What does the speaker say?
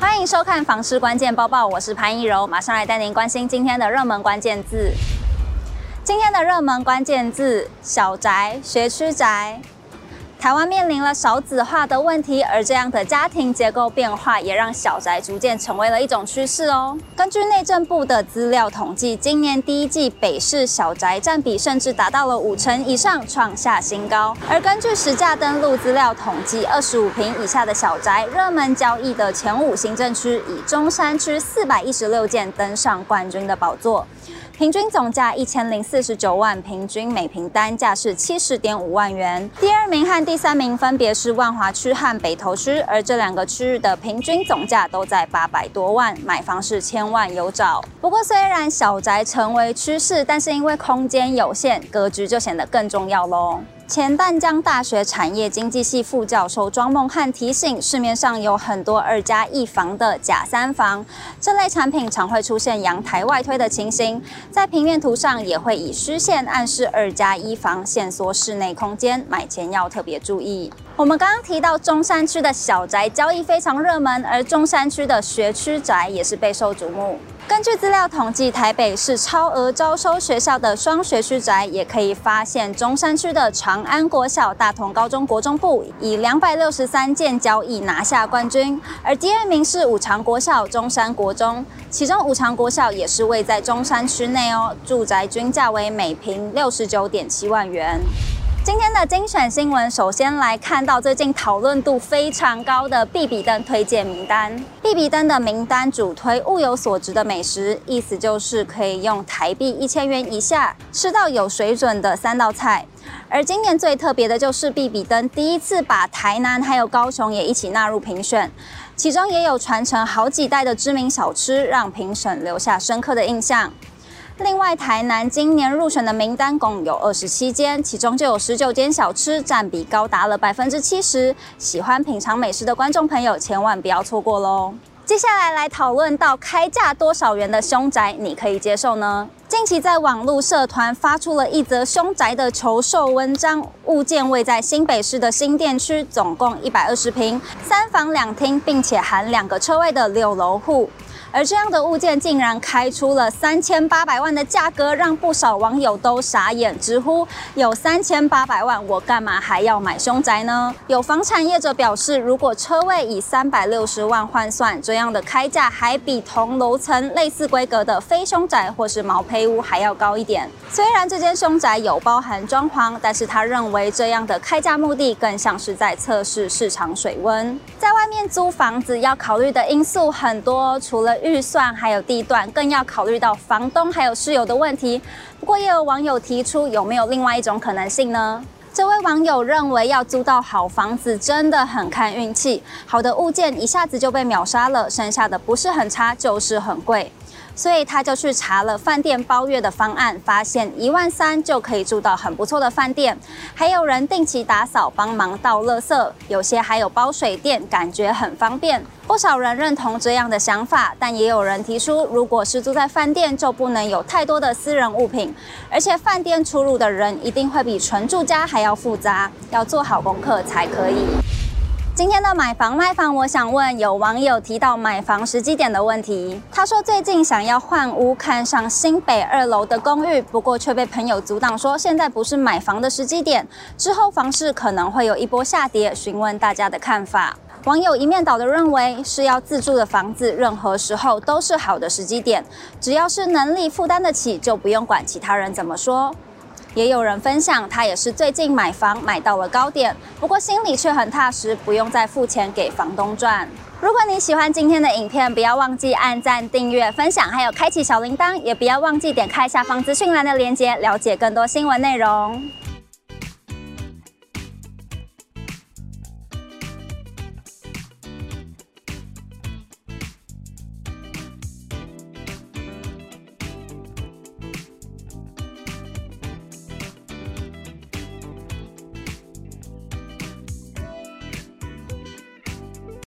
欢迎收看房市关键报报，我是潘一柔，马上来带您关心今天的热门关键字。今天的热门关键字：小宅、学区宅。台湾面临了少子化的问题，而这样的家庭结构变化也让小宅逐渐成为了一种趋势哦。根据内政部的资料统计，今年第一季北市小宅占比甚至达到了五成以上，创下新高。而根据实价登录资料统计，二十五平以下的小宅热门交易的前五行政区，以中山区四百一十六件登上冠军的宝座。平均总价一千零四十九万，平均每平单价是七十点五万元。第二名和第三名分别是万华区和北投区，而这两个区域的平均总价都在八百多万，买房是千万有找。不过，虽然小宅成为趋势，但是因为空间有限，格局就显得更重要喽。前淡江大学产业经济系副教授庄梦汉提醒，市面上有很多二加一房的假三房，这类产品常会出现阳台外推的情形，在平面图上也会以虚线暗示二加一房，限缩室内空间，买前要特别注意。我们刚刚提到中山区的小宅交易非常热门，而中山区的学区宅也是备受瞩目。根据资料统计，台北市超额招收学校的双学区宅，也可以发现中山区的长安国小、大同高中国中部以两百六十三件交易拿下冠军，而第二名是五常国小、中山国中，其中五常国小也是位在中山区内哦，住宅均价为每平六十九点七万元。今天的精选新闻，首先来看到最近讨论度非常高的必比登推荐名单。必比登的名单主推物有所值的美食，意思就是可以用台币一千元以下吃到有水准的三道菜。而今年最特别的就是必比登第一次把台南还有高雄也一起纳入评选，其中也有传承好几代的知名小吃，让评审留下深刻的印象。另外，台南今年入选的名单共有二十七间，其中就有十九间小吃，占比高达了百分之七十。喜欢品尝美食的观众朋友，千万不要错过喽！接下来来讨论到开价多少元的凶宅，你可以接受呢？近期在网络社团发出了一则凶宅的求售文章，物件位在新北市的新店区，总共一百二十平，三房两厅，并且含两个车位的六楼户。而这样的物件竟然开出了三千八百万的价格，让不少网友都傻眼，直呼有三千八百万，我干嘛还要买凶宅呢？有房产业者表示，如果车位以三百六十万换算，这样的开价还比同楼层类似规格的非凶宅或是毛坯屋还要高一点。虽然这间凶宅有包含装潢，但是他认为这样的开价目的更像是在测试市场水温。在外面租房子要考虑的因素很多，除了预算还有地段，更要考虑到房东还有室友的问题。不过也有网友提出，有没有另外一种可能性呢？这位网友认为，要租到好房子真的很看运气，好的物件一下子就被秒杀了，剩下的不是很差就是很贵。所以他就去查了饭店包月的方案，发现一万三就可以住到很不错的饭店，还有人定期打扫、帮忙倒垃圾，有些还有包水电，感觉很方便。不少人认同这样的想法，但也有人提出，如果是住在饭店，就不能有太多的私人物品，而且饭店出入的人一定会比纯住家还要复杂，要做好功课才可以。今天的买房卖房，我想问有网友提到买房时机点的问题。他说最近想要换屋，看上新北二楼的公寓，不过却被朋友阻挡，说现在不是买房的时机点，之后房市可能会有一波下跌。询问大家的看法。网友一面倒的认为是要自住的房子，任何时候都是好的时机点，只要是能力负担得起，就不用管其他人怎么说。也有人分享，他也是最近买房买到了高点，不过心里却很踏实，不用再付钱给房东赚。如果你喜欢今天的影片，不要忘记按赞、订阅、分享，还有开启小铃铛，也不要忘记点开下方资讯栏的链接，了解更多新闻内容。